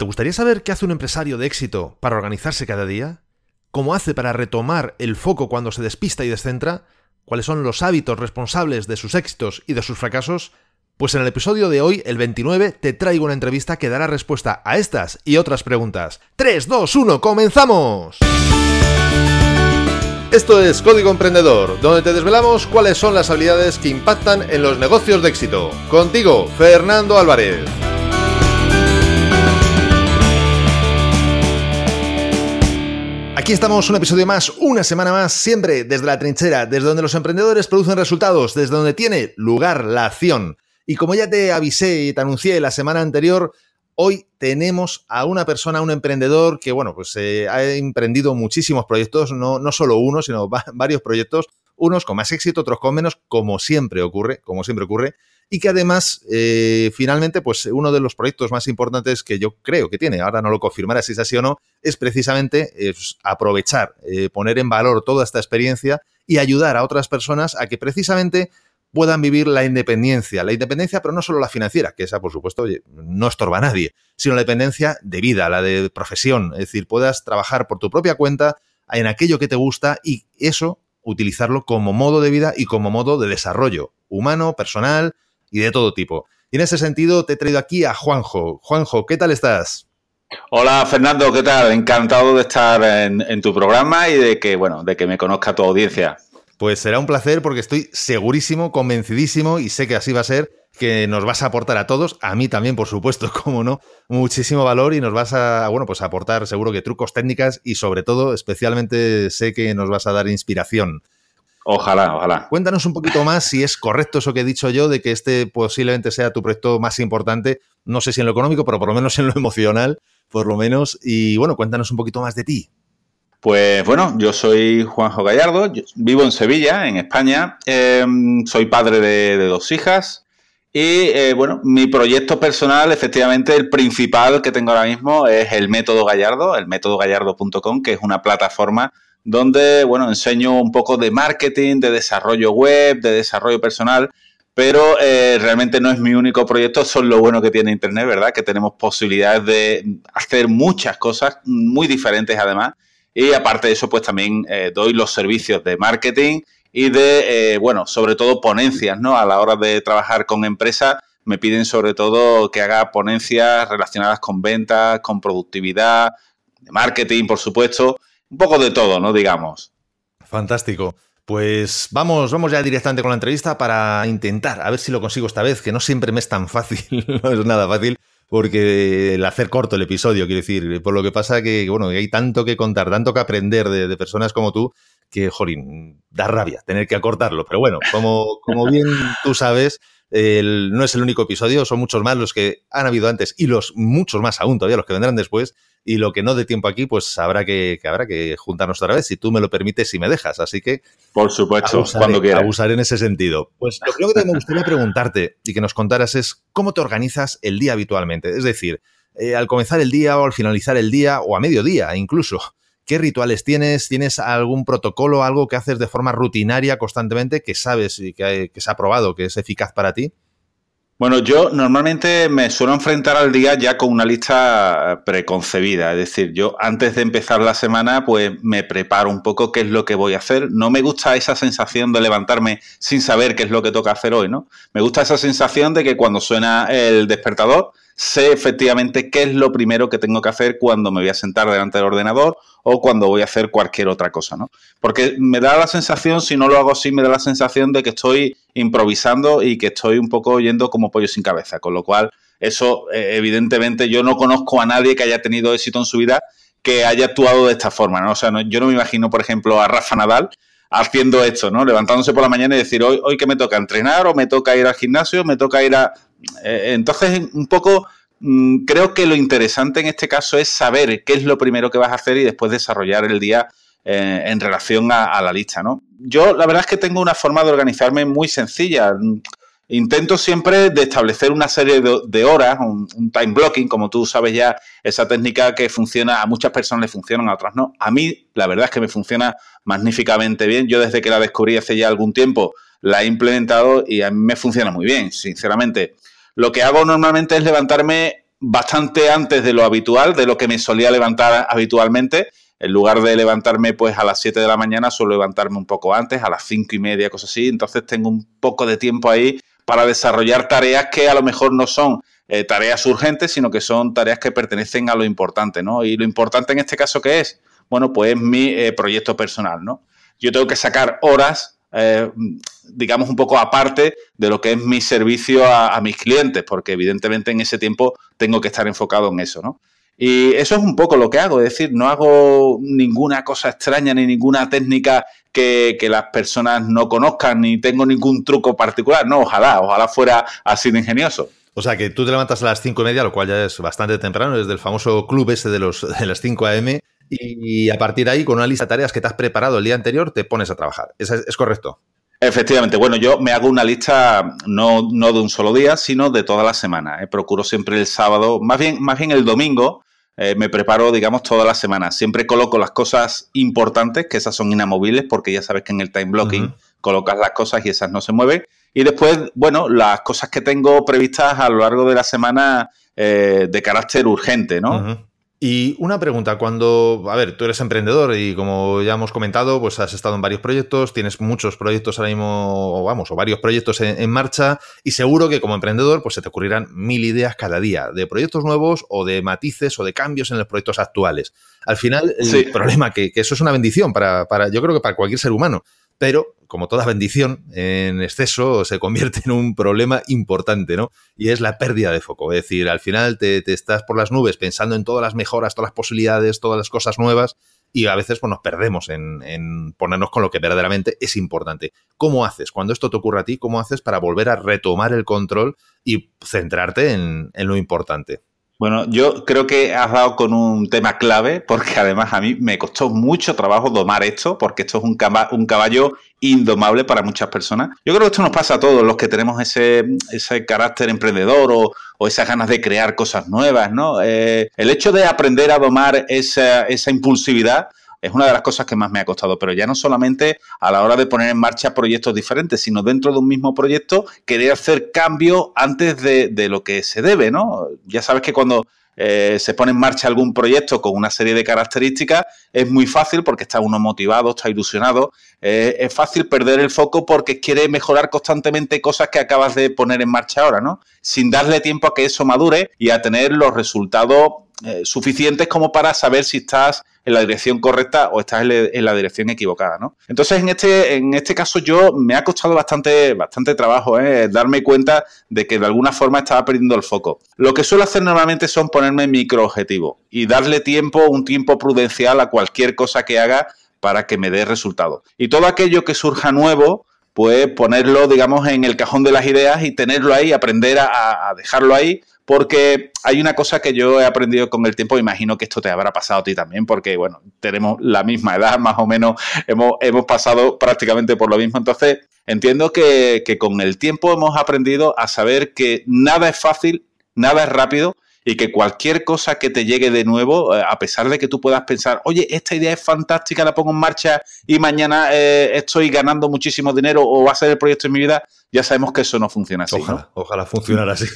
¿Te gustaría saber qué hace un empresario de éxito para organizarse cada día? ¿Cómo hace para retomar el foco cuando se despista y descentra? ¿Cuáles son los hábitos responsables de sus éxitos y de sus fracasos? Pues en el episodio de hoy, el 29, te traigo una entrevista que dará respuesta a estas y otras preguntas. 3, 2, 1, comenzamos. Esto es Código Emprendedor, donde te desvelamos cuáles son las habilidades que impactan en los negocios de éxito. Contigo, Fernando Álvarez. Aquí estamos, un episodio más, una semana más, siempre desde la trinchera, desde donde los emprendedores producen resultados, desde donde tiene lugar la acción. Y como ya te avisé y te anuncié la semana anterior, Hoy tenemos a una persona, un emprendedor que, bueno, pues eh, ha emprendido muchísimos proyectos, no, no solo uno, sino varios proyectos, unos con más éxito, otros con menos, como siempre ocurre, como siempre ocurre, y que además, eh, finalmente, pues uno de los proyectos más importantes que yo creo que tiene, ahora no lo confirmará si es así o no, es precisamente aprovechar, eh, poner en valor toda esta experiencia y ayudar a otras personas a que precisamente puedan vivir la independencia. La independencia, pero no solo la financiera, que esa, por supuesto, no estorba a nadie, sino la independencia de vida, la de profesión. Es decir, puedas trabajar por tu propia cuenta en aquello que te gusta y eso utilizarlo como modo de vida y como modo de desarrollo humano, personal y de todo tipo. Y en ese sentido te he traído aquí a Juanjo. Juanjo, ¿qué tal estás? Hola Fernando, ¿qué tal? Encantado de estar en, en tu programa y de que, bueno, de que me conozca tu audiencia. Pues será un placer porque estoy segurísimo, convencidísimo y sé que así va a ser que nos vas a aportar a todos, a mí también, por supuesto, como no, muchísimo valor y nos vas a, bueno, pues a aportar seguro que trucos técnicas y sobre todo, especialmente sé que nos vas a dar inspiración. Ojalá, ojalá. Cuéntanos un poquito más si es correcto eso que he dicho yo de que este posiblemente sea tu proyecto más importante, no sé si en lo económico, pero por lo menos en lo emocional, por lo menos. Y bueno, cuéntanos un poquito más de ti. Pues bueno, yo soy Juanjo Gallardo, vivo en Sevilla, en España, em, soy padre de, dos hijas y eh, bueno, mi proyecto personal, efectivamente, el principal que tengo ahora mismo es el método Gallardo, el método gallardo.com, que es una plataforma donde, bueno, enseño un poco de marketing, de desarrollo web, de desarrollo personal, pero eh, realmente no es mi único proyecto, eso es lo bueno que tiene Internet, ¿verdad? Que tenemos posibilidades de hacer muchas cosas muy diferentes además y aparte de eso, pues también eh, doy los servicios de marketing y de, eh, bueno, sobre todo ponencias, ¿no? A la hora de trabajar con empresas, me piden sobre todo que haga ponencias relacionadas con ventas, con productividad, de marketing, por supuesto, un poco de todo, ¿no? Digamos. Fantástico. Pues vamos, vamos ya directamente con la entrevista para intentar, a ver si lo consigo esta vez, que no siempre me es tan fácil, no es nada fácil, porque el hacer corto el episodio, quiero decir, por lo que pasa que, bueno, hay tanto que contar, tanto que aprender de, personas como tú, que, jolín, da rabia tener que acortarlo. Pero bueno, como, como bien tú sabes, no es el único episodio, son muchos más los que han habido antes y los muchos más aún todavía los que vendrán después. Y lo que no dé tiempo aquí, pues habrá que, habrá que juntarnos otra vez, si tú me lo permites y me dejas. Así que. Por supuesto, cuando quieras. Abusar en ese sentido. Pues lo que me gustaría preguntarte y que nos contaras es cómo te organizas el día habitualmente. Es decir, eh, al comenzar el día o al finalizar el día o a mediodía incluso. ¿Qué rituales tienes? ¿Tienes algún protocolo, algo que haces de forma rutinaria constantemente que sabes y que, se ha probado que es eficaz para ti? Bueno, yo normalmente me suelo enfrentar al día ya con una lista preconcebida, es decir, yo antes de empezar la semana pues me preparo un poco qué es lo que voy a hacer. No me gusta esa sensación de levantarme sin saber qué es lo que toca hacer hoy, ¿no? Me gusta esa sensación de que cuando suena el despertador sé efectivamente qué es lo primero que tengo que hacer cuando me voy a sentar delante del ordenador o cuando voy a hacer cualquier otra cosa, ¿no? Porque me da la sensación, si no lo hago así, me da la sensación de que estoy improvisando y que estoy un poco yendo como pollo sin cabeza, con lo cual eso eh, evidentemente yo no conozco a nadie que haya tenido éxito en su vida que haya actuado de esta forma, ¿no? O sea, yo no me imagino, por ejemplo, a Rafa Nadal haciendo esto, ¿no? Levantándose por la mañana y decir, hoy, hoy que me toca entrenar o me toca ir al gimnasio, me toca ir a... Eh, entonces, un poco, creo que lo interesante en este caso es saber qué es lo primero que vas a hacer y después desarrollar el día eh, en relación a, la lista, ¿no? Yo la verdad es que tengo una forma de organizarme muy sencilla. Intento siempre de establecer una serie de, horas, un, time blocking, como tú sabes ya, esa técnica que funciona, a muchas personas le funciona, a otras no. A mí, la verdad es que me funciona magníficamente bien. Yo desde que la descubrí hace ya algún tiempo, la he implementado y a mí me funciona muy bien, sinceramente. Lo que hago normalmente es levantarme bastante antes de lo habitual, de lo que me solía levantar habitualmente. En lugar de levantarme pues a las 7 de la mañana, suelo levantarme un poco antes, a las 5 y media, cosas así. Entonces tengo un poco de tiempo ahí para desarrollar tareas que a lo mejor no son eh, tareas urgentes, sino que son tareas que pertenecen a lo importante, ¿no? Y lo importante en este caso, ¿qué es? Bueno, pues mi eh, proyecto personal, ¿no? Yo tengo que sacar horas eh, digamos, un poco aparte de lo que es mi servicio a, mis clientes, porque evidentemente en ese tiempo tengo que estar enfocado en eso, ¿no? Y eso es un poco lo que hago, es decir, no hago ninguna cosa extraña ni ninguna técnica que, las personas no conozcan, ni tengo ningún truco particular, no, ojalá, ojalá fuera así de ingenioso. O sea, que tú te levantas a las cinco y media, lo cual ya es bastante temprano, desde el famoso club ese de, los, de las 5 a.m., y a partir de ahí, con una lista de tareas que te has preparado el día anterior, te pones a trabajar. ¿Es, es correcto? Efectivamente, bueno, yo me hago una lista no, no de un solo día, sino de toda la semana. ¿eh? Procuro siempre el sábado, más bien, más bien el domingo, eh, me preparo, digamos, toda la semana. Siempre coloco las cosas importantes, que esas son inamovibles, porque ya sabes que en el time blocking colocas las cosas y esas no se mueven. Y después, bueno, las cosas que tengo previstas a lo largo de la semana eh, de carácter urgente, ¿no? Y una pregunta, cuando, a ver, tú eres emprendedor y como ya hemos comentado, pues has estado en varios proyectos, tienes muchos proyectos ahora mismo, o vamos, o varios proyectos en, marcha y seguro que como emprendedor pues se te ocurrirán mil ideas cada día de proyectos nuevos o de matices o de cambios en los proyectos actuales. Al final, el problema que, que eso es una bendición para, para, yo creo que para cualquier ser humano, pero como toda bendición, en exceso se convierte en un problema importante, ¿no? Y es la pérdida de foco. Es decir, al final te, estás por las nubes pensando en todas las mejoras, todas las posibilidades, todas las cosas nuevas, y a veces pues, nos perdemos en, ponernos con lo que verdaderamente es importante. ¿Cómo haces? Cuando esto te ocurre a ti, ¿cómo haces para volver a retomar el control y centrarte en lo importante? Bueno, yo creo que has dado con un tema clave, porque además a mí me costó mucho trabajo domar esto, porque esto es un, un caballo indomable para muchas personas. Yo creo que esto nos pasa a todos los que tenemos ese, ese carácter emprendedor o, o, esas ganas de crear cosas nuevas, ¿no? Eh, el hecho de aprender a domar esa, esa impulsividad es una de las cosas que más me ha costado, pero ya no solamente a la hora de poner en marcha proyectos diferentes, sino dentro de un mismo proyecto querer hacer cambios antes de, lo que se debe, ¿no? Ya sabes que cuando eh, se pone en marcha algún proyecto con una serie de características, es muy fácil porque está uno motivado, está ilusionado, eh, es fácil perder el foco porque quiere mejorar constantemente cosas que acabas de poner en marcha ahora, ¿no? Sin darle tiempo a que eso madure y a tener los resultados eh, suficientes como para saber si estás en la dirección correcta o estás en, la dirección equivocada, ¿no? Entonces, en este, en este caso, yo me ha costado bastante, bastante trabajo ¿eh? darme cuenta de que de alguna forma estaba perdiendo el foco. Lo que suelo hacer normalmente son ponerme microobjetivos y darle tiempo, un tiempo prudencial a cualquier cosa que haga para que me dé resultado. Y todo aquello que surja nuevo, pues ponerlo, digamos, en el cajón de las ideas y tenerlo ahí, aprender a, dejarlo ahí, porque hay una cosa que yo he aprendido con el tiempo, imagino que esto te habrá pasado a ti también, porque, bueno, tenemos la misma edad, más o menos, hemos, hemos pasado prácticamente por lo mismo, entonces entiendo que, que con el tiempo hemos aprendido a saber que nada es fácil, nada es rápido, y que cualquier cosa que te llegue de nuevo, eh, a pesar de que tú puedas pensar, oye, esta idea es fantástica, la pongo en marcha y mañana eh, estoy ganando muchísimo dinero o va a ser el proyecto de mi vida, ya sabemos que eso no funciona así. Ojalá, ojalá funcionara así.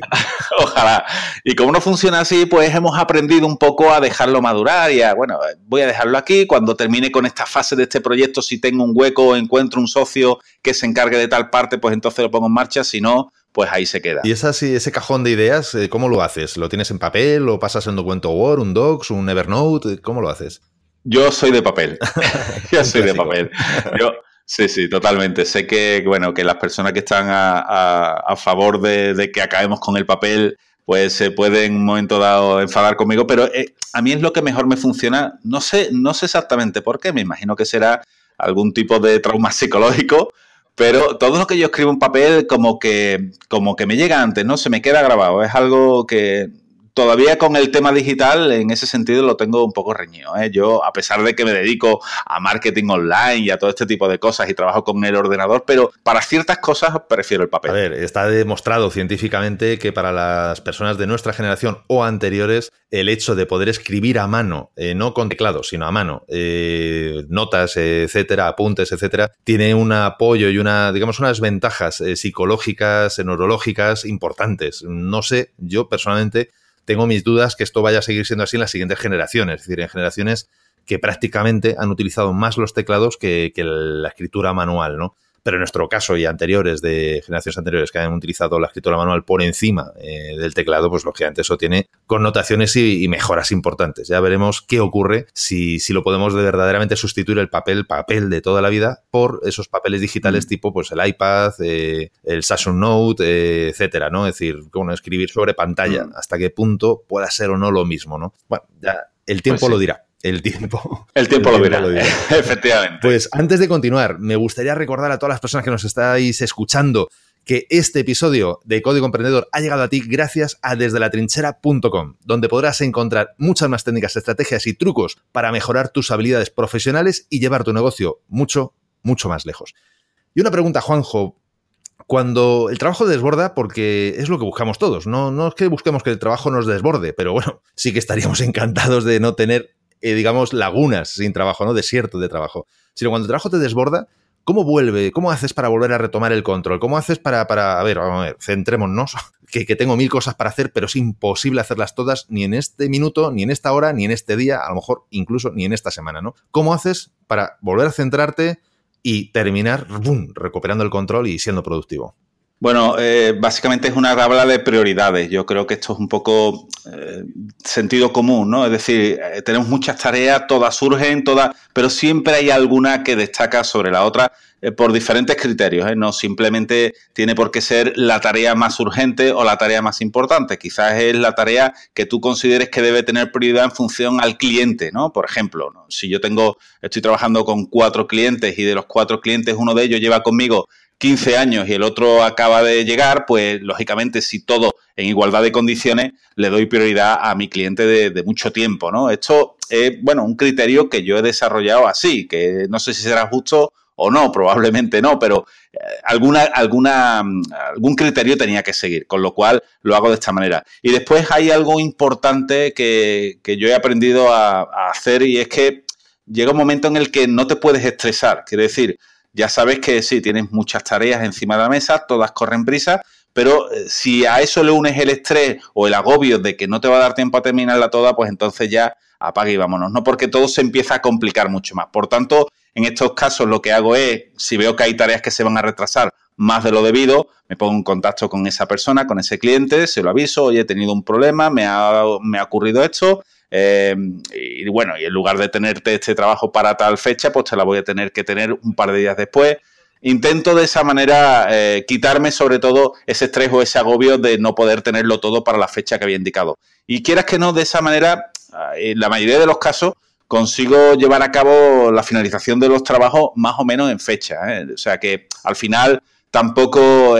ojalá. Y como no funciona así, pues hemos aprendido un poco a dejarlo madurar y a, bueno, voy a dejarlo aquí. Cuando termine con esta fase de este proyecto, si tengo un hueco o encuentro un socio que se encargue de tal parte, pues entonces lo pongo en marcha. Si no, pues ahí se queda. ¿Y esa, ese cajón de ideas, eh, cómo lo haces? ¿Lo tienes en papel? ¿Lo pasas en un documento Word, un Docs, un Evernote? ¿Cómo lo haces? Yo soy de papel. Yo soy de papel. Yo, sí, sí, totalmente. Sé que, bueno, que las personas que están a, favor de, que acabemos con el papel, pues se pueden en un momento dado enfadar conmigo, pero eh, a mí es lo que mejor me funciona. No sé, no sé exactamente por qué. Me imagino que será algún tipo de trauma psicológico, pero todo lo que yo escribo en papel como que, como que me llega antes, ¿no? Se me queda grabado. Es algo que todavía con el tema digital, en ese sentido, lo tengo un poco reñido. ¿eh? Yo, a pesar de que me dedico a marketing online y a todo este tipo de cosas y trabajo con el ordenador, pero para ciertas cosas prefiero el papel. A ver, está demostrado científicamente que para las personas de nuestra generación o anteriores, el hecho de poder escribir a mano, eh, no con teclado, sino a mano, eh, notas, etcétera, apuntes, etcétera, tiene un apoyo y una, digamos, unas ventajas psicológicas, neurológicas importantes. No sé, yo personalmente tengo mis dudas que esto vaya a seguir siendo así en las siguientes generaciones, es decir, en generaciones que prácticamente han utilizado más los teclados que, que la escritura manual, ¿no? Pero en nuestro caso y anteriores de generaciones anteriores que han utilizado la escritura manual por encima eh, del teclado, pues lógicamente eso tiene connotaciones y, mejoras importantes. Ya veremos qué ocurre si, si, lo podemos verdaderamente sustituir el papel, papel de toda la vida por esos papeles digitales mm. tipo pues el iPad, eh, el Samsung Note, eh, etcétera, ¿no? Es decir, bueno, escribir sobre pantalla, mm. hasta qué punto pueda ser o no lo mismo, ¿no? Bueno, ya el tiempo pues lo dirá. El tiempo. El tiempo, lo, dirá. Efectivamente. Pues antes de continuar, me gustaría recordar a todas las personas que nos estáis escuchando que este episodio de Código Emprendedor ha llegado a ti gracias a desdelatrinchera.com, donde podrás encontrar muchas más técnicas, estrategias y trucos para mejorar tus habilidades profesionales y llevar tu negocio mucho, mucho más lejos. Y una pregunta, Juanjo. Cuando el trabajo desborda, porque es lo que buscamos todos, no, no es que busquemos que el trabajo nos desborde, pero bueno, sí que estaríamos encantados de no tener eh, digamos, lagunas sin trabajo, ¿no? Desierto de trabajo. Sino cuando el trabajo te desborda, ¿cómo vuelve? ¿Cómo haces para volver a retomar el control? ¿Cómo haces para, para a ver, vamos a ver, centrémonos, que, que, tengo mil cosas para hacer, pero es imposible hacerlas todas ni en este minuto, ni en esta hora, ni en este día, a lo mejor incluso ni en esta semana, ¿no? ¿Cómo haces para volver a centrarte y terminar recuperando el control y siendo productivo? Bueno, eh, básicamente es una tabla de prioridades. Yo creo que esto es un poco eh, sentido común, ¿no? Es decir, eh, tenemos muchas tareas, todas surgen, todas, pero siempre hay alguna que destaca sobre la otra por diferentes criterios. No simplemente tiene por qué ser la tarea más urgente o la tarea más importante. Quizás es la tarea que tú consideres que debe tener prioridad en función al cliente, ¿no? Por ejemplo, si yo tengo, estoy trabajando con cuatro clientes y de los cuatro clientes uno de ellos lleva conmigo 15 años y el otro acaba de llegar, pues lógicamente si todo en igualdad de condiciones, le doy prioridad a mi cliente de, mucho tiempo, ¿no? Esto es, bueno, un criterio que yo he desarrollado así, que no sé si será justo o no, probablemente no, pero eh, alguna, alguna, algún criterio tenía que seguir, con lo cual lo hago de esta manera. Y después hay algo importante que, yo he aprendido a, a hacer y es que llega un momento en el que no te puedes estresar, quiere decir, ya sabes que sí, tienes muchas tareas encima de la mesa, todas corren prisa, pero eh, si a eso le unes el estrés o el agobio de que no te va a dar tiempo a terminarla toda, pues entonces ya apague y vámonos, ¿no? Porque todo se empieza a complicar mucho más. Por tanto, en estos casos lo que hago es, si veo que hay tareas que se van a retrasar más de lo debido, me pongo en contacto con esa persona, con ese cliente, se lo aviso, oye, he tenido un problema, me ha, me ha ocurrido esto, eh, y bueno, y en lugar de tenerte este trabajo para tal fecha, pues te la voy a tener que tener un par de días después. Intento de esa manera eh, quitarme sobre todo ese estrés o ese agobio de no poder tenerlo todo para la fecha que había indicado. Y quieras que no, de esa manera, en la mayoría de los casos, consigo llevar a cabo la finalización de los trabajos más o menos en fecha. ¿eh? O sea que al final tampoco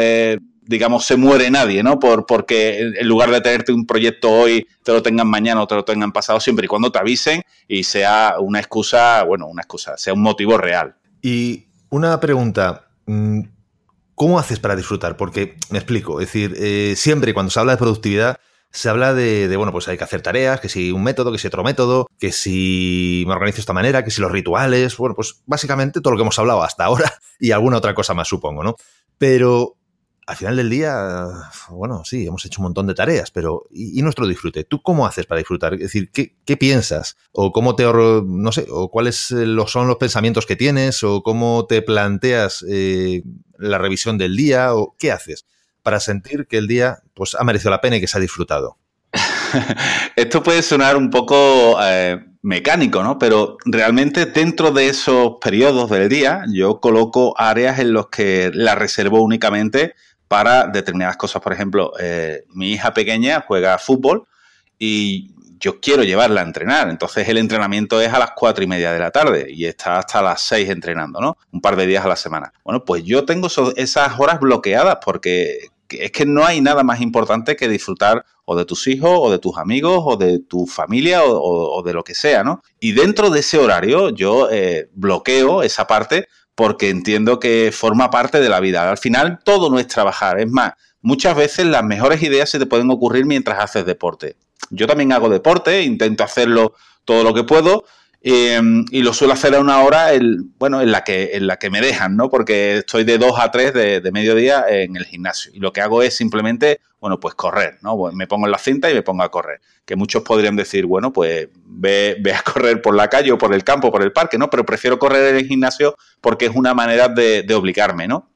digamos, se muere nadie, ¿no? Por, porque en lugar de tenerte un proyecto hoy, te lo tengan mañana o te lo tengan pasado, siempre y cuando te avisen y sea una excusa, bueno, una excusa, sea un motivo real. Y una pregunta, mm, ¿cómo haces para disfrutar? Porque, me explico, es decir, eh, siempre cuando se habla de productividad, se habla de, de, bueno, pues hay que hacer tareas, que si un método, que si otro método, que si me organizo de esta manera, que si los rituales, bueno, pues básicamente todo lo que hemos hablado hasta ahora y alguna otra cosa más, supongo, ¿no? Pero al final del día, bueno, sí, hemos hecho un montón de tareas, pero ¿y, nuestro disfrute? ¿Tú cómo haces para disfrutar? Es decir, ¿qué, piensas? ¿O cómo te, no sé, o cuáles eh, son los pensamientos que tienes? ¿O cómo te planteas eh, la revisión del día? ¿O qué haces para sentir que el día pues, ha merecido la pena y que se ha disfrutado? Esto puede sonar un poco eh, mecánico, ¿no? Pero realmente dentro de esos periodos del día yo coloco áreas en los que la reservo únicamente para determinadas cosas. Por ejemplo, eh, mi hija pequeña juega fútbol y yo quiero llevarla a entrenar. Entonces el entrenamiento es a las cuatro y media de la tarde y está hasta las seis entrenando, ¿no? Un par de días a la semana. Bueno, pues yo tengo esas horas bloqueadas porque es que no hay nada más importante que disfrutar o de tus hijos o de tus amigos o de tu familia o, de lo que sea, ¿no? Y dentro de ese horario yo eh, bloqueo esa parte porque entiendo que forma parte de la vida. Al final todo no es trabajar, es más, muchas veces las mejores ideas se te pueden ocurrir mientras haces deporte. Yo también hago deporte, intento hacerlo todo lo que puedo Em, y lo suelo hacer a una hora, bueno, en la, que, me dejan, ¿no? Porque estoy de 2 a 3 de, mediodía en el gimnasio. Y lo que hago es simplemente, bueno, pues correr, ¿no? me pongo en la cinta y me pongo a correr. Que muchos podrían decir, bueno, pues ve, ve a correr por la calle o por el campo, por el parque, ¿no? Pero prefiero correr en el gimnasio porque es una manera de, de obligarme, ¿no?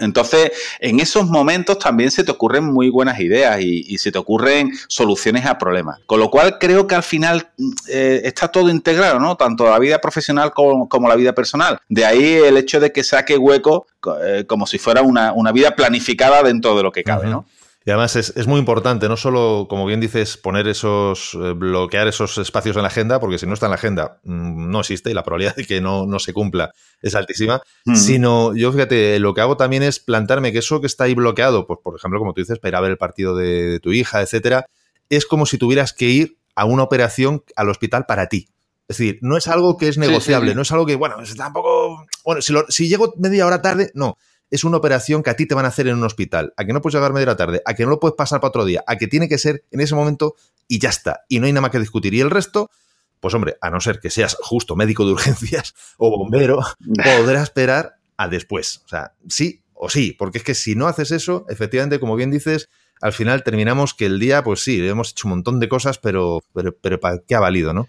Entonces, en esos momentos también se te ocurren muy buenas ideas y, se te ocurren soluciones a problemas. Con lo cual, creo que al final eh, está todo integrado, ¿no? Tanto la vida profesional como, la vida personal. De ahí el hecho de que saque hueco eh, como si fuera una, vida planificada dentro de lo que cabe, ¿no? Y además es, muy importante, no solo, como bien dices, poner esos, eh, bloquear esos espacios en la agenda, porque si no está en la agenda, mm, no existe y la probabilidad de que no, no se cumpla es altísima, mm. sino yo fíjate, lo que hago también es plantarme que eso que está ahí bloqueado, pues por ejemplo, como tú dices, para ir a ver el partido de, tu hija, etcétera, es como si tuvieras que ir a una operación al hospital para ti. Es decir, no es algo que es negociable, no es algo que, bueno, tampoco, bueno, si, si llego media hora tarde, no es una operación que a ti te van a hacer en un hospital, a que no puedes llegar media hora tarde, a que no lo puedes pasar para otro día, a que tiene que ser en ese momento y ya está. Y no hay nada más que discutir. Y el resto, pues hombre, a no ser que seas justo médico de urgencias o bombero, podrás esperar a después. O sea, sí o sí, porque es que si no haces eso, efectivamente, como bien dices, al final terminamos que el día, pues sí, hemos hecho un montón de cosas, pero, pero, pero ¿para qué ha valido, no?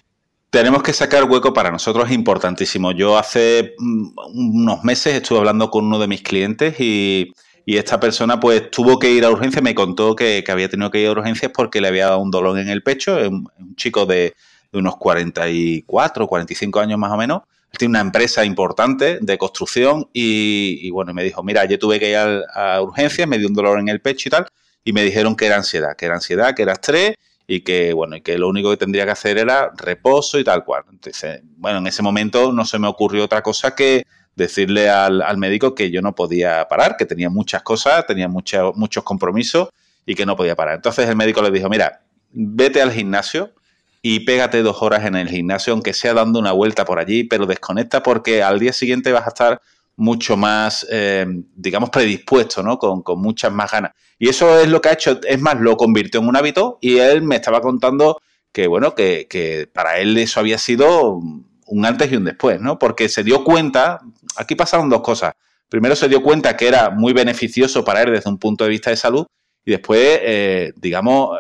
Tenemos que sacar hueco para nosotros, es importantísimo. Yo hace mm, unos meses estuve hablando con uno de mis clientes y, esta persona pues tuvo que ir a urgencias, me contó que, había tenido que ir a urgencias porque le había dado un dolor en el pecho, un, un chico de, unos 44, 45 años más o menos, tiene una empresa importante de construcción y, bueno, me dijo, mira, yo tuve que ir a, a urgencias, me dio un dolor en el pecho y tal, y me dijeron que era ansiedad, que era ansiedad, que era estrés y que, bueno, y que lo único que tendría que hacer era reposo y tal cual. Entonces, bueno, en ese momento no se me ocurrió otra cosa que decirle al, médico que yo no podía parar, que tenía muchas cosas, tenía muchos compromisos y que no podía parar. Entonces el médico le dijo, mira, vete al gimnasio y pégate dos horas en el gimnasio, aunque sea dando una vuelta por allí, pero desconecta porque al día siguiente vas a estar mucho más, eh, digamos, predispuesto, ¿no? Con, muchas más ganas. Y eso es lo que ha hecho, es más, lo convirtió en un hábito y él me estaba contando que, bueno, que, para él eso había sido un antes y un después, ¿no? Porque se dio cuenta, aquí pasaron dos cosas. Primero se dio cuenta que era muy beneficioso para él desde un punto de vista de salud y después, eh, digamos,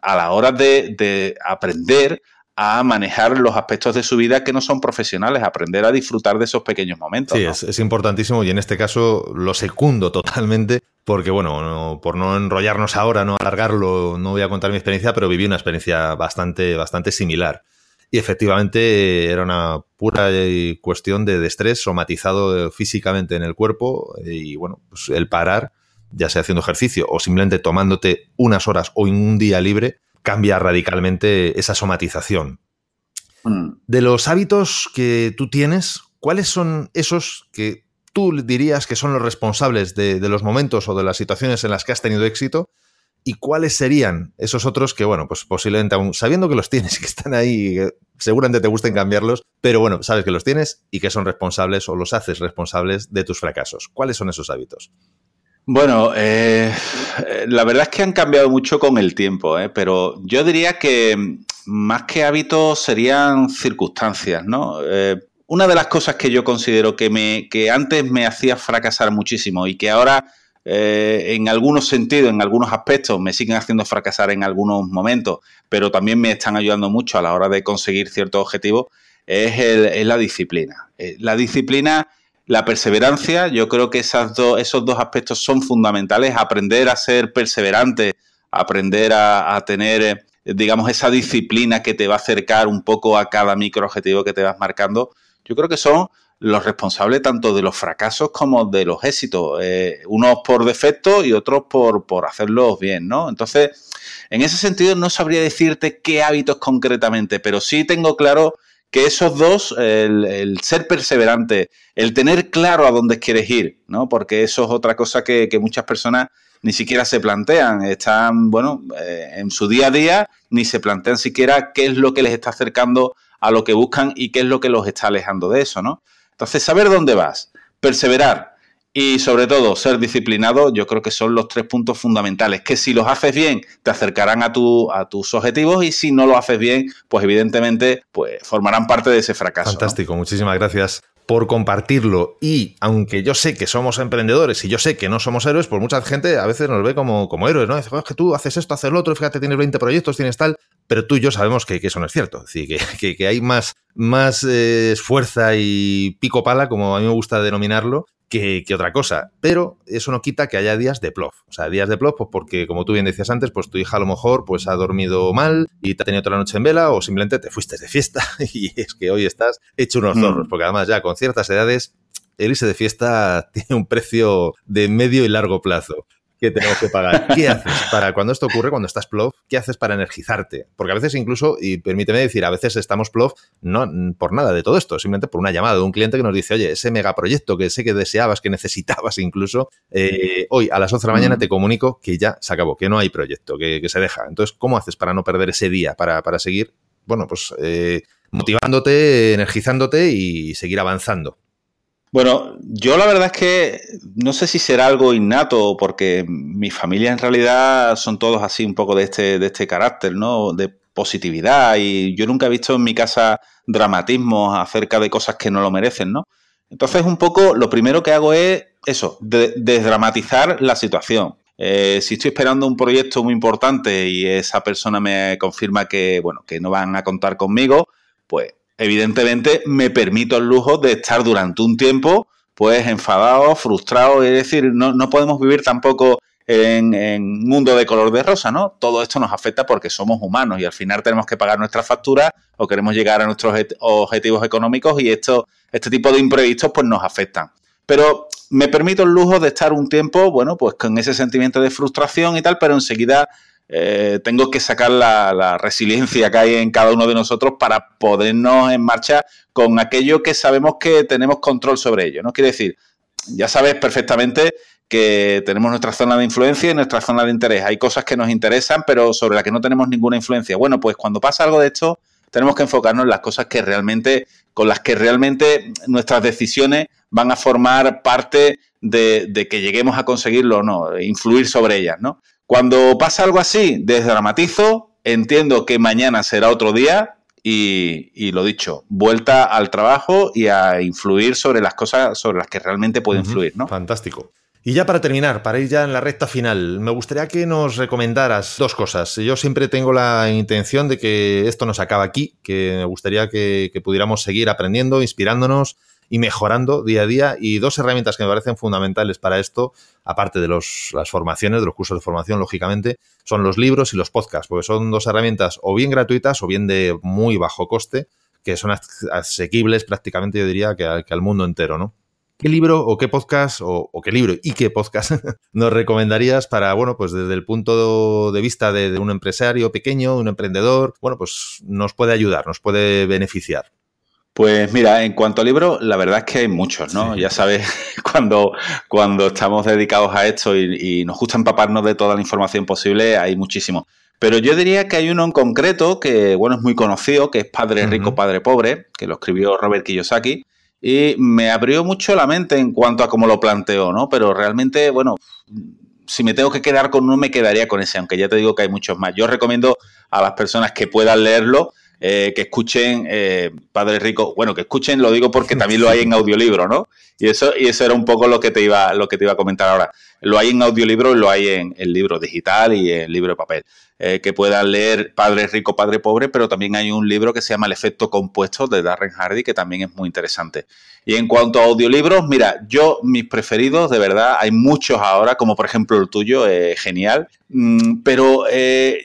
a la hora de aprender a manejar los aspectos de su vida que no son profesionales, aprender a disfrutar de esos pequeños momentos. Sí, es, importantísimo y en este caso lo secundo totalmente porque, bueno, por no enrollarnos ahora, no alargarlo, no voy a contar mi experiencia, pero viví una experiencia bastante, bastante similar. Y efectivamente era una pura cuestión de, estrés somatizado físicamente en el cuerpo y, bueno, pues el parar, ya sea haciendo ejercicio o simplemente tomándote unas horas o un día libre, cambia radicalmente esa somatización. Mm. De los hábitos que tú tienes, ¿cuáles son esos que tú dirías que son los responsables de, los momentos o de las situaciones en las que has tenido éxito? ¿Y cuáles serían esos otros que, bueno, pues posiblemente aún sabiendo que los tienes y que están ahí, seguramente te gusten cambiarlos, pero bueno, sabes que los tienes y que son responsables o los haces responsables de tus fracasos? ¿Cuáles son esos hábitos? Bueno, eh, la verdad es que han cambiado mucho con el tiempo, ¿eh? pero yo diría que más que hábitos serían circunstancias, ¿no? Eh, una de las cosas que yo considero que, me, que antes me hacía fracasar muchísimo y que ahora en algunos sentidos, en algunos aspectos, me siguen haciendo fracasar en algunos momentos, pero también me están ayudando mucho a la hora de conseguir ciertos objetivos, es, es la disciplina. la disciplina la perseverancia, yo creo que esos dos aspectos son fundamentales. Aprender a ser perseverante, aprender a, tener, eh, digamos, esa disciplina que te va a acercar un poco a cada micro objetivo que te vas marcando, yo creo que son los responsables tanto de los fracasos como de los éxitos. Eh, unos por defecto y otros por, por hacerlos bien, ¿no? Entonces, en ese sentido no sabría decirte qué hábitos concretamente, pero sí tengo claro que esos dos, el, ser perseverante, el tener claro a dónde quieres ir, ¿no? Porque eso es otra cosa que, muchas personas ni siquiera se plantean. Están, bueno, eh, en su día a día, ni se plantean siquiera qué es lo que les está acercando a lo que buscan y qué es lo que los está alejando de eso, ¿no? Entonces, saber dónde vas, perseverar y sobre todo ser disciplinado, yo creo que son los tres puntos fundamentales, que si los haces bien te acercarán a, tu, a tus objetivos y si no lo haces bien, pues evidentemente pues formarán parte de ese fracaso. Fantástico, muchísimas gracias por compartirlo. Y aunque yo sé que somos emprendedores y yo sé que no somos héroes, pues mucha gente a veces nos ve como, como héroes, ¿no? Dice, es que tú haces esto, haces lo otro, fíjate, tienes 20 proyectos, tienes tal, pero tú y yo sabemos que, eso no es cierto. Es decir, que, que, hay más, más eh, fuerza y pico pala, como a mí me gusta denominarlo, que, otra cosa. Pero eso no quita que haya días de plof. O sea, días de plof, pues porque, como tú bien decías antes, pues tu hija a lo mejor pues ha dormido mal y te ha tenido toda la noche en vela, o simplemente te fuiste de fiesta y es que hoy estás hecho unos mm. zorros. Porque además, ya con ciertas edades, el irse de fiesta tiene un precio de medio y largo plazo que tenemos que pagar. ¿Qué haces para cuando esto ocurre, cuando estás plof? ¿Qué haces para energizarte? Porque a veces incluso, y permíteme decir, a veces estamos plof no por nada de todo esto, simplemente por una llamada de un cliente que nos dice, oye, ese megaproyecto que sé que deseabas, que necesitabas incluso, eh, hoy a las 11 de la mañana mm. te comunico que ya se acabó, que no hay proyecto, que, se deja. Entonces, ¿cómo haces para no perder ese día, para, seguir, bueno, pues eh, motivándote, energizándote y seguir avanzando? Bueno, yo la verdad es que no sé si será algo innato, porque mi familia en realidad son todos así un poco de este, de este carácter, ¿no? De positividad y yo nunca he visto en mi casa dramatismos acerca de cosas que no lo merecen, ¿no? Entonces, un poco, lo primero que hago es eso, desdramatizar la situación. Eh, si estoy esperando un proyecto muy importante y esa persona me confirma que, bueno, que no van a contar conmigo, pues evidentemente me permito el lujo de estar durante un tiempo pues enfadado, frustrado, es decir, no, no podemos vivir tampoco en, un mundo de color de rosa, ¿no? Todo esto nos afecta porque somos humanos y al final tenemos que pagar nuestras facturas o queremos llegar a nuestros objetivos económicos y esto, este tipo de imprevistos pues nos afectan. Pero me permito el lujo de estar un tiempo, bueno, pues con ese sentimiento de frustración y tal, pero enseguida eh, tengo que sacar la, resiliencia que hay en cada uno de nosotros para podernos en marcha con aquello que sabemos que tenemos control sobre ello. ¿no? Quiere decir, ya sabes perfectamente que tenemos nuestra zona de influencia y nuestra zona de interés. Hay cosas que nos interesan, pero sobre las que no tenemos ninguna influencia. Bueno, pues cuando pasa algo de esto, tenemos que enfocarnos en las cosas que realmente, con las que realmente nuestras decisiones van a formar parte de, de que lleguemos a conseguirlo o no, influir sobre ellas, ¿no? Cuando pasa algo así, desdramatizo, entiendo que mañana será otro día y, lo dicho, vuelta al trabajo y a influir sobre las cosas sobre las que realmente puedo influir, ¿no? Fantástico. Y ya para terminar, para ir ya en la recta final, me gustaría que nos recomendaras dos cosas. Yo siempre tengo la intención de que esto no se acaba aquí, que me gustaría que pudiéramos seguir aprendiendo, inspirándonos y mejorando día a día. Y dos herramientas que me parecen fundamentales para esto, aparte de los, las formaciones, de los cursos de formación, lógicamente, son los libros y los podcasts, porque son dos herramientas o bien gratuitas o bien de muy bajo coste, que son asequibles prácticamente, yo diría, que, al mundo entero, ¿no? ¿Qué libro o qué podcast o, qué libro y qué podcast nos recomendarías para, bueno, pues desde el punto de vista de, de un empresario pequeño, un emprendedor, bueno, pues nos puede ayudar, nos puede beneficiar? Pues mira, en cuanto a libros, la verdad es que hay muchos, ¿no? Ya sabes, cuando, cuando estamos dedicados a esto y, nos gusta empaparnos de toda la información posible, hay muchísimos. Pero yo diría que hay uno en concreto que, bueno, es muy conocido, que es Padre Rico, Padre Pobre, que lo escribió Robert Kiyosaki, y me abrió mucho la mente en cuanto a cómo lo planteó, ¿no? Pero realmente, bueno, si me tengo que quedar con uno, me quedaría con ese, aunque ya te digo que hay muchos más. Yo recomiendo a las personas que puedan leerlo, eh, que escuchen eh, Padre Rico, bueno, que escuchen, lo digo porque también lo hay en audiolibro, ¿no? Y eso, y eso era un poco lo que te iba, lo que te iba a comentar ahora. Lo hay en audiolibro y lo hay en el libro digital y en libro de papel. Eh, que puedan leer Padre Rico, Padre Pobre, pero también hay un libro que se llama El efecto compuesto de Darren Hardy, que también es muy interesante. Y en cuanto a audiolibros, mira, yo mis preferidos, de verdad, hay muchos ahora, como por ejemplo el tuyo, genial. Mm, pero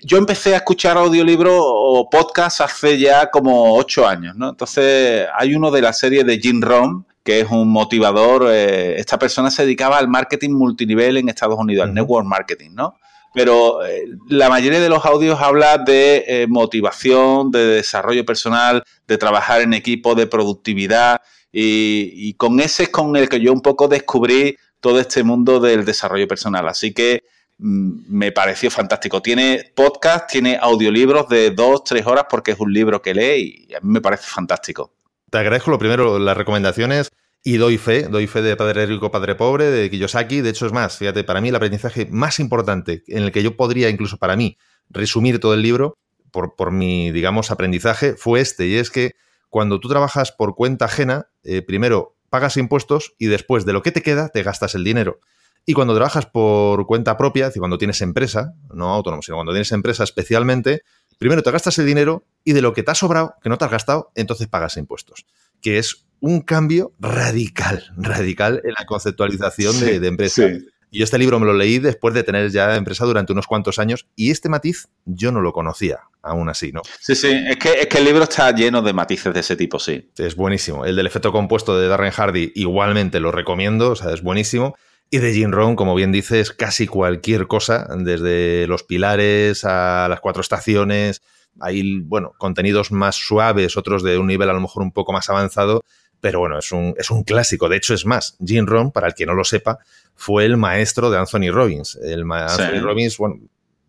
yo empecé a escuchar audiolibros o podcasts hace ya como ocho años, ¿no? Entonces hay uno de la serie de Jim Rohn, que es un motivador. esta persona se dedicaba al marketing multinivel en Estados Unidos, al network marketing, ¿no? pero eh, la mayoría de los audios habla de eh, motivación, de desarrollo personal, de trabajar en equipo, de productividad y, con ese es con el que yo un poco descubrí todo este mundo del desarrollo personal. Así que me pareció fantástico. Tiene podcast, tiene audiolibros de dos, tres horas porque es un libro que lee y a mí me parece fantástico. Te agradezco lo primero, las recomendaciones Y doy fe, doy fe de Padre Rico, Padre Pobre, de Kiyosaki. De hecho, es más, fíjate, para mí el aprendizaje más importante en el que yo podría, incluso para mí, resumir todo el libro, por, por mi, digamos, aprendizaje, fue este. Y es que cuando tú trabajas por cuenta ajena, eh, primero pagas impuestos y después de lo que te queda, te gastas el dinero. Y cuando trabajas por cuenta propia, es decir, cuando tienes empresa, no autónomo, sino cuando tienes empresa especialmente, primero te gastas el dinero y de lo que te ha sobrado, que no te has gastado, entonces pagas impuestos. Que es un cambio radical, radical en la conceptualización de, empresa. Y este libro me lo leí después de tener ya empresa durante unos cuantos años y este matiz yo no lo conocía, aún así, ¿no? Sí, sí, es que, es que el libro está lleno de matices de ese tipo, sí. Es buenísimo. El del efecto compuesto de Darren Hardy igualmente lo recomiendo, o sea, es buenísimo. Y de Jim Rohn, como bien dices, casi cualquier cosa, desde los pilares a las cuatro estaciones. Hay, bueno, contenidos más suaves, otros de un nivel a lo mejor un poco más avanzado, pero bueno, es un, es un clásico. De hecho, es más, Jim Rohn, para el que no lo sepa, fue el maestro de Anthony Robbins. El Anthony Robbins, bueno,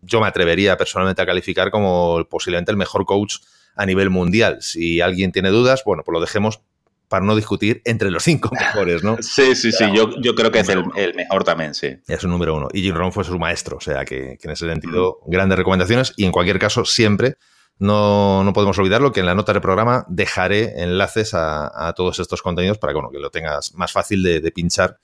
yo me atrevería personalmente a calificar como posiblemente el mejor coach a nivel mundial. Si alguien tiene dudas, bueno, pues lo dejemos para no discutir entre los cinco mejores, ¿no? Sí, sí, sí, yo, yo, creo que es el, mejor también, sí. Es un número uno. Y Jim Rohn fue su maestro, o sea que, en ese sentido, grandes recomendaciones y en cualquier caso, siempre no, no, podemos olvidarlo que en la nota del programa dejaré enlaces a, todos estos contenidos para que, que lo tengas más fácil de, pinchar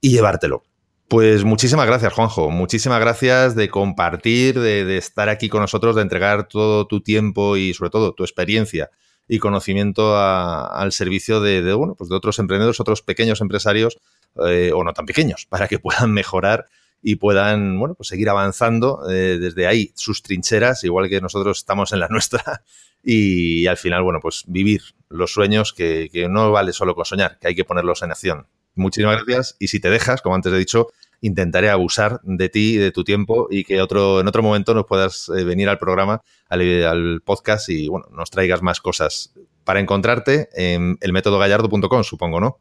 y llevártelo. Pues muchísimas gracias, Juanjo. Muchísimas gracias de compartir, de, estar aquí con nosotros, de entregar todo tu tiempo y sobre todo tu experiencia y conocimiento al servicio de, bueno, pues de otros emprendedores, otros pequeños empresarios eh, o no tan pequeños, para que puedan mejorar y puedan, bueno, pues seguir avanzando eh, desde ahí sus trincheras, igual que nosotros estamos en la nuestra, y, al final, bueno, pues vivir los sueños que, que, no vale solo con soñar, que hay que ponerlos en acción. Muchísimas gracias y si te dejas, como antes he dicho, intentaré abusar de ti y de tu tiempo y que otro, en otro momento nos puedas eh, venir al programa, al, podcast y bueno, nos traigas más cosas para encontrarte en elmétodogallardo.com, supongo, ¿no?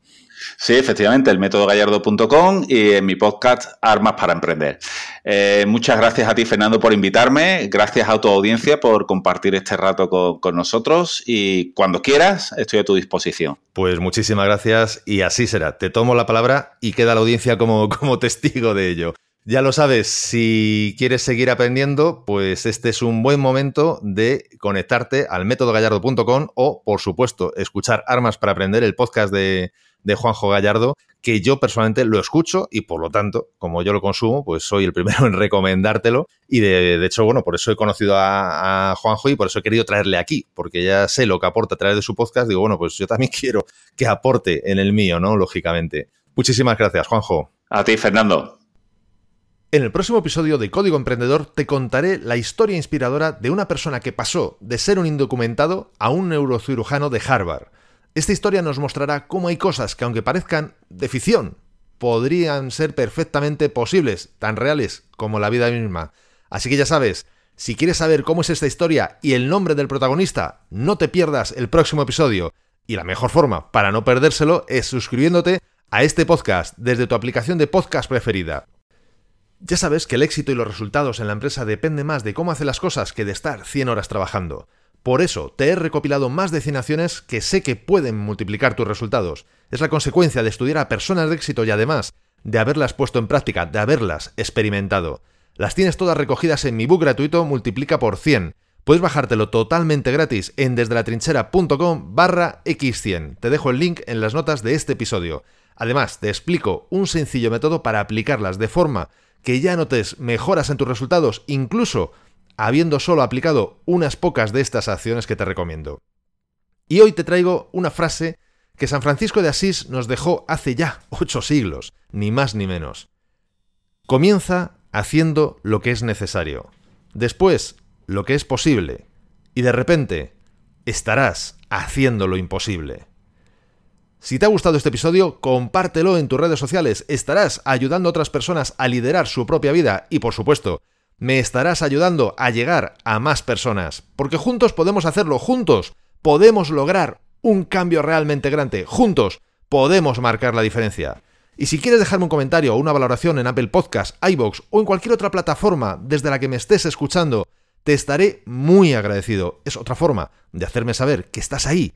Sí, efectivamente, el métodogallardo.com y en mi podcast Armas para Emprender. Eh, muchas gracias a ti, Fernando, por invitarme. Gracias a tu audiencia por compartir este rato con, nosotros y cuando quieras estoy a tu disposición. Pues muchísimas gracias y así será. Te tomo la palabra y queda la audiencia como, como testigo de ello. Ya lo sabes, si quieres seguir aprendiendo, pues este es un buen momento de conectarte al métodogallardo.com o, por supuesto, escuchar Armas para Aprender, el podcast de, de Juanjo Gallardo, que yo personalmente lo escucho y por lo tanto, como yo lo consumo, pues soy el primero en recomendártelo. Y de, hecho, bueno, por eso he conocido a, Juanjo y por eso he querido traerle aquí, porque ya sé lo que aporta a través de su podcast. Digo, bueno, pues yo también quiero que aporte en el mío, ¿no? Lógicamente. Muchísimas gracias, Juanjo. A ti, Fernando. En el próximo episodio de Código Emprendedor te contaré la historia inspiradora de una persona que pasó de ser un indocumentado a un neurocirujano de Harvard. Esta historia nos mostrará cómo hay cosas que aunque parezcan de ficción, podrían ser perfectamente posibles, tan reales como la vida misma. Así que ya sabes, si quieres saber cómo es esta historia y el nombre del protagonista, no te pierdas el próximo episodio. Y la mejor forma para no perdérselo es suscribiéndote a este podcast desde tu aplicación de podcast preferida. Ya sabes que el éxito y los resultados en la empresa depende más de cómo hace las cosas que de estar 100 horas trabajando. Por eso te he recopilado más decinaciones que sé que pueden multiplicar tus resultados. Es la consecuencia de estudiar a personas de éxito y además de haberlas puesto en práctica, de haberlas experimentado. Las tienes todas recogidas en mi book gratuito Multiplica por 100. Puedes bajártelo totalmente gratis en desdelatrinchera.com barra x100. Te dejo el link en las notas de este episodio. Además, te explico un sencillo método para aplicarlas de forma que ya notes mejoras en tus resultados, incluso habiendo solo aplicado unas pocas de estas acciones que te recomiendo. Y hoy te traigo una frase que San Francisco de Asís nos dejó hace ya ocho siglos, ni más ni menos. Comienza haciendo lo que es necesario, después lo que es posible, y de repente estarás haciendo lo imposible. Si te ha gustado este episodio, compártelo en tus redes sociales, estarás ayudando a otras personas a liderar su propia vida y por supuesto, me estarás ayudando a llegar a más personas, porque juntos podemos hacerlo, juntos podemos lograr un cambio realmente grande, juntos podemos marcar la diferencia. Y si quieres dejarme un comentario o una valoración en Apple Podcasts, iBox o en cualquier otra plataforma desde la que me estés escuchando, te estaré muy agradecido. Es otra forma de hacerme saber que estás ahí